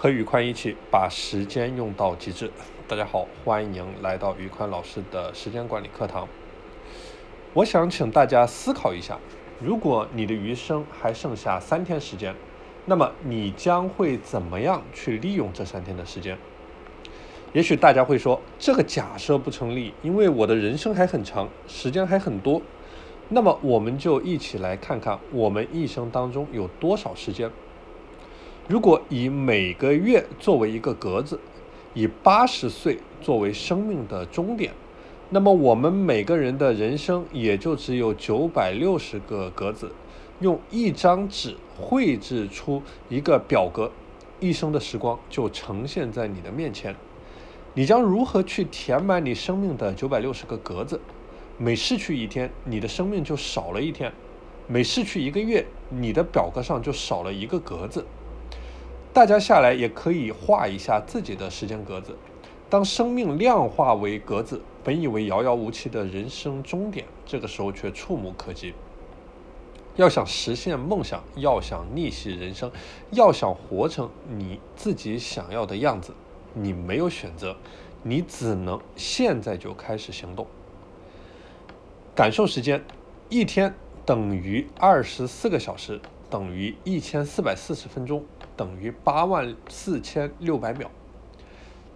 和宇宽一起把时间用到极致。大家好，欢迎来到宇宽老师的时间管理课堂。我想请大家思考一下，如果你的余生还剩下三天时间，那么你将会怎么样去利用这三天的时间？也许大家会说，这个假设不成立，因为我的人生还很长，时间还很多。那么，我们就一起来看看我们一生当中有多少时间。如果以每个月作为一个格子，以八十岁作为生命的终点，那么我们每个人的人生也就只有九百六十个格子。用一张纸绘制出一个表格，一生的时光就呈现在你的面前。你将如何去填满你生命的九百六十个格子？每逝去一天，你的生命就少了一天；每逝去一个月，你的表格上就少了一个格子。大家下来也可以画一下自己的时间格子。当生命量化为格子，本以为遥遥无期的人生终点，这个时候却触目可及。要想实现梦想，要想逆袭人生，要想活成你自己想要的样子，你没有选择，你只能现在就开始行动。感受时间，一天等于二十四个小时，等于一千四百四十分钟。等于八万四千六百秒。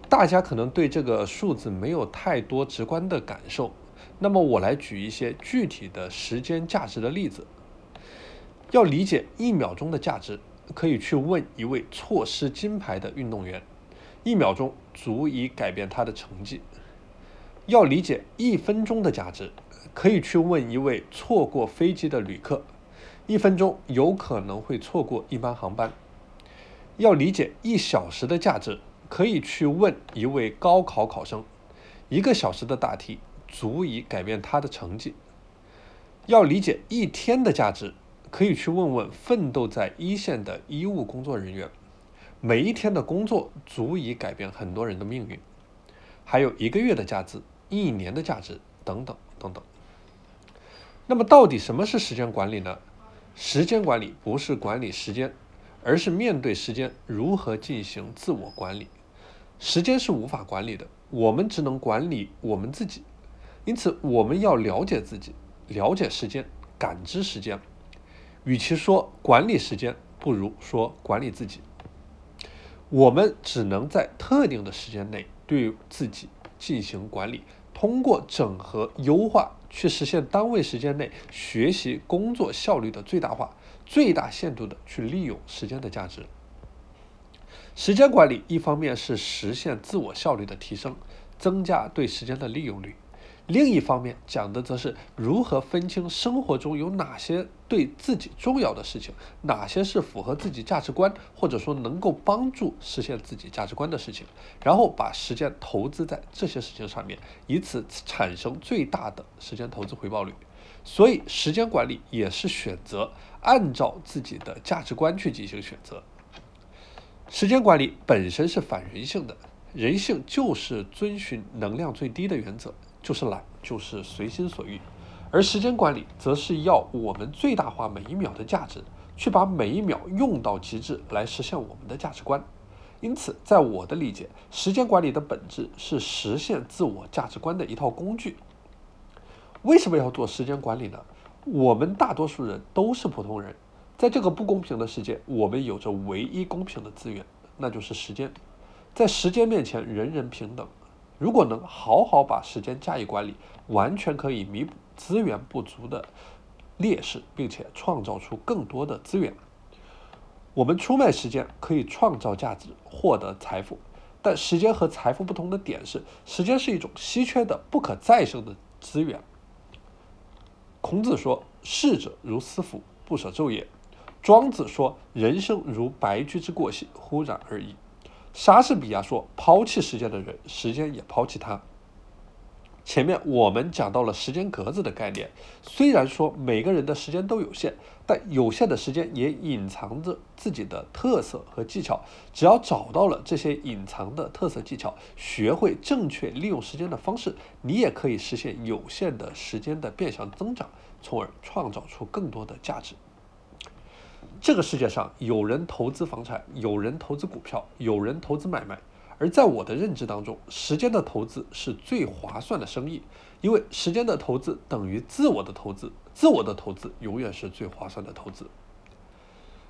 大家可能对这个数字没有太多直观的感受，那么我来举一些具体的时间价值的例子。要理解一秒钟的价值，可以去问一位错失金牌的运动员，一秒钟足以改变他的成绩。要理解一分钟的价值，可以去问一位错过飞机的旅客，一分钟有可能会错过一班航班。要理解一小时的价值，可以去问一位高考考生，一个小时的大题足以改变他的成绩。要理解一天的价值，可以去问问奋斗在一线的医务工作人员，每一天的工作足以改变很多人的命运。还有一个月的价值，一年的价值，等等等等。那么，到底什么是时间管理呢？时间管理不是管理时间。而是面对时间如何进行自我管理，时间是无法管理的，我们只能管理我们自己。因此，我们要了解自己，了解时间，感知时间。与其说管理时间，不如说管理自己。我们只能在特定的时间内对自己进行管理，通过整合优化，去实现单位时间内学习工作效率的最大化。最大限度的去利用时间的价值。时间管理一方面是实现自我效率的提升，增加对时间的利用率；另一方面讲的则是如何分清生活中有哪些对自己重要的事情，哪些是符合自己价值观，或者说能够帮助实现自己价值观的事情，然后把时间投资在这些事情上面，以此产生最大的时间投资回报率。所以，时间管理也是选择按照自己的价值观去进行选择。时间管理本身是反人性的，人性就是遵循能量最低的原则，就是懒，就是随心所欲。而时间管理则是要我们最大化每一秒的价值，去把每一秒用到极致，来实现我们的价值观。因此，在我的理解，时间管理的本质是实现自我价值观的一套工具。为什么要做时间管理呢？我们大多数人都是普通人，在这个不公平的世界，我们有着唯一公平的资源，那就是时间。在时间面前，人人平等。如果能好好把时间加以管理，完全可以弥补资源不足的劣势，并且创造出更多的资源。我们出卖时间可以创造价值，获得财富，但时间和财富不同的点是，时间是一种稀缺的、不可再生的资源。孔子说：“逝者如斯夫，不舍昼夜。”庄子说：“人生如白驹之过隙，忽然而已。”莎士比亚说：“抛弃时间的人，时间也抛弃他。”前面我们讲到了时间格子的概念，虽然说每个人的时间都有限，但有限的时间也隐藏着自己的特色和技巧。只要找到了这些隐藏的特色技巧，学会正确利用时间的方式，你也可以实现有限的时间的变相增长，从而创造出更多的价值。这个世界上有人投资房产，有人投资股票，有人投资买卖。而在我的认知当中，时间的投资是最划算的生意，因为时间的投资等于自我的投资，自我的投资永远是最划算的投资。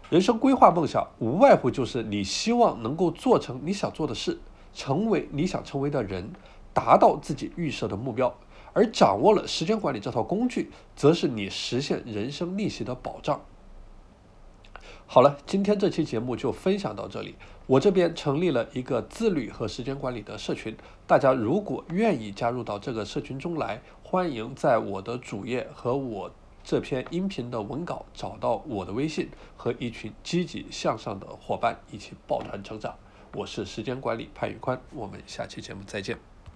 人生规划梦想，无外乎就是你希望能够做成你想做的事，成为你想成为的人，达到自己预设的目标。而掌握了时间管理这套工具，则是你实现人生逆袭的保障。好了，今天这期节目就分享到这里。我这边成立了一个自律和时间管理的社群，大家如果愿意加入到这个社群中来，欢迎在我的主页和我这篇音频的文稿找到我的微信，和一群积极向上的伙伴一起抱团成长。我是时间管理潘宇宽，我们下期节目再见。